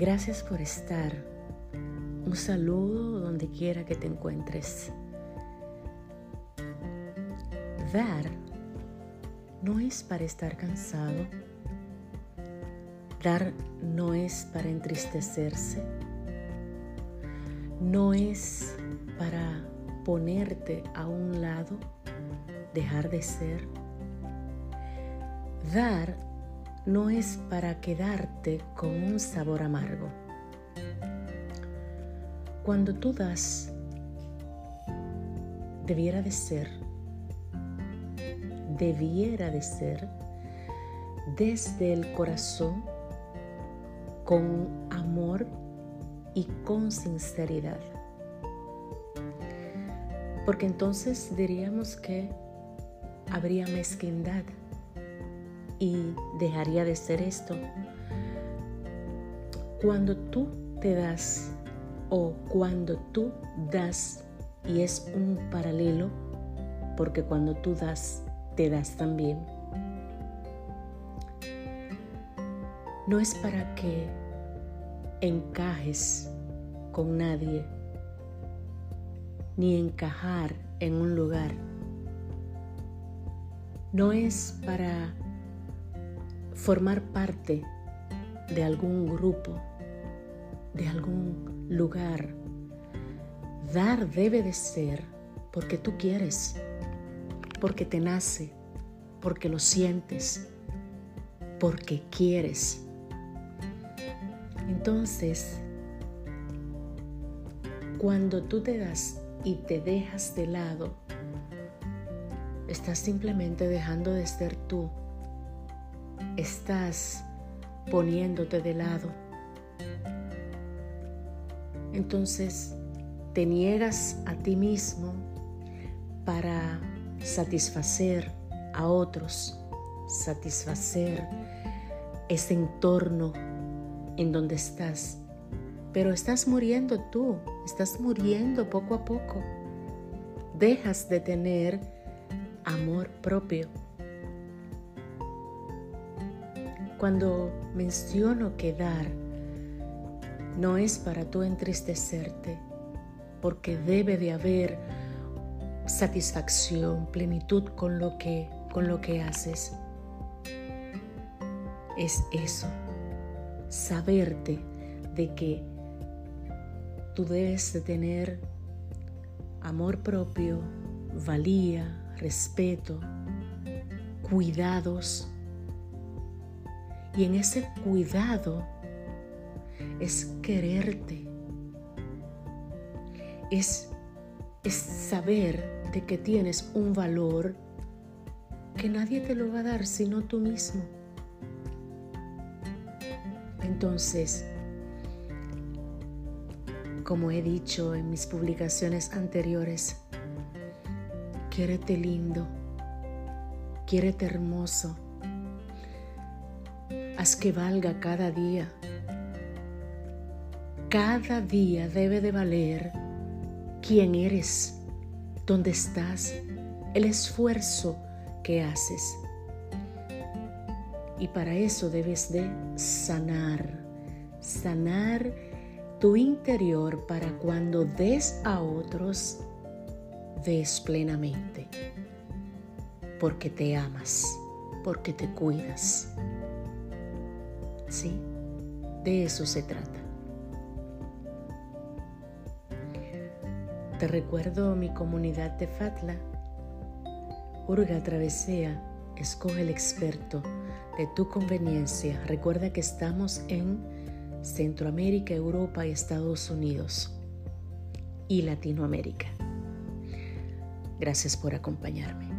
Gracias por estar. Un saludo donde quiera que te encuentres. Dar no es para estar cansado. Dar no es para entristecerse. No es para ponerte a un lado, dejar de ser. Dar no es para quedarte con un sabor amargo. Cuando tú das, debiera de ser, debiera de ser desde el corazón, con amor y con sinceridad. Porque entonces diríamos que habría mezquindad y dejaría de ser esto. Cuando tú te das o cuando tú das, y es un paralelo, porque cuando tú das, te das también, no es para que encajes con nadie, ni encajar en un lugar. No es para formar parte de algún grupo, de algún lugar. Dar debe de ser porque tú quieres, porque te nace, porque lo sientes, porque quieres. Entonces, cuando tú te das y te dejas de lado, estás simplemente dejando de ser tú estás poniéndote de lado. Entonces te niegas a ti mismo para satisfacer a otros, satisfacer ese entorno en donde estás. Pero estás muriendo tú, estás muriendo poco a poco. Dejas de tener amor propio. Cuando menciono que dar no es para tú entristecerte, porque debe de haber satisfacción, plenitud con lo que, con lo que haces. Es eso, saberte de que tú debes de tener amor propio, valía, respeto, cuidados y en ese cuidado es quererte, es, es saber de que tienes un valor que nadie te lo va a dar sino tú mismo. Entonces, como he dicho en mis publicaciones anteriores, quiérete lindo, quiérete hermoso, Haz que valga cada día. Cada día debe de valer quién eres, dónde estás, el esfuerzo que haces. Y para eso debes de sanar, sanar tu interior para cuando des a otros, des plenamente, porque te amas, porque te cuidas. ¿Sí? De eso se trata. Te recuerdo mi comunidad de Fatla. Urga Travesea, escoge el experto de tu conveniencia. Recuerda que estamos en Centroamérica, Europa Estados Unidos y Latinoamérica. Gracias por acompañarme.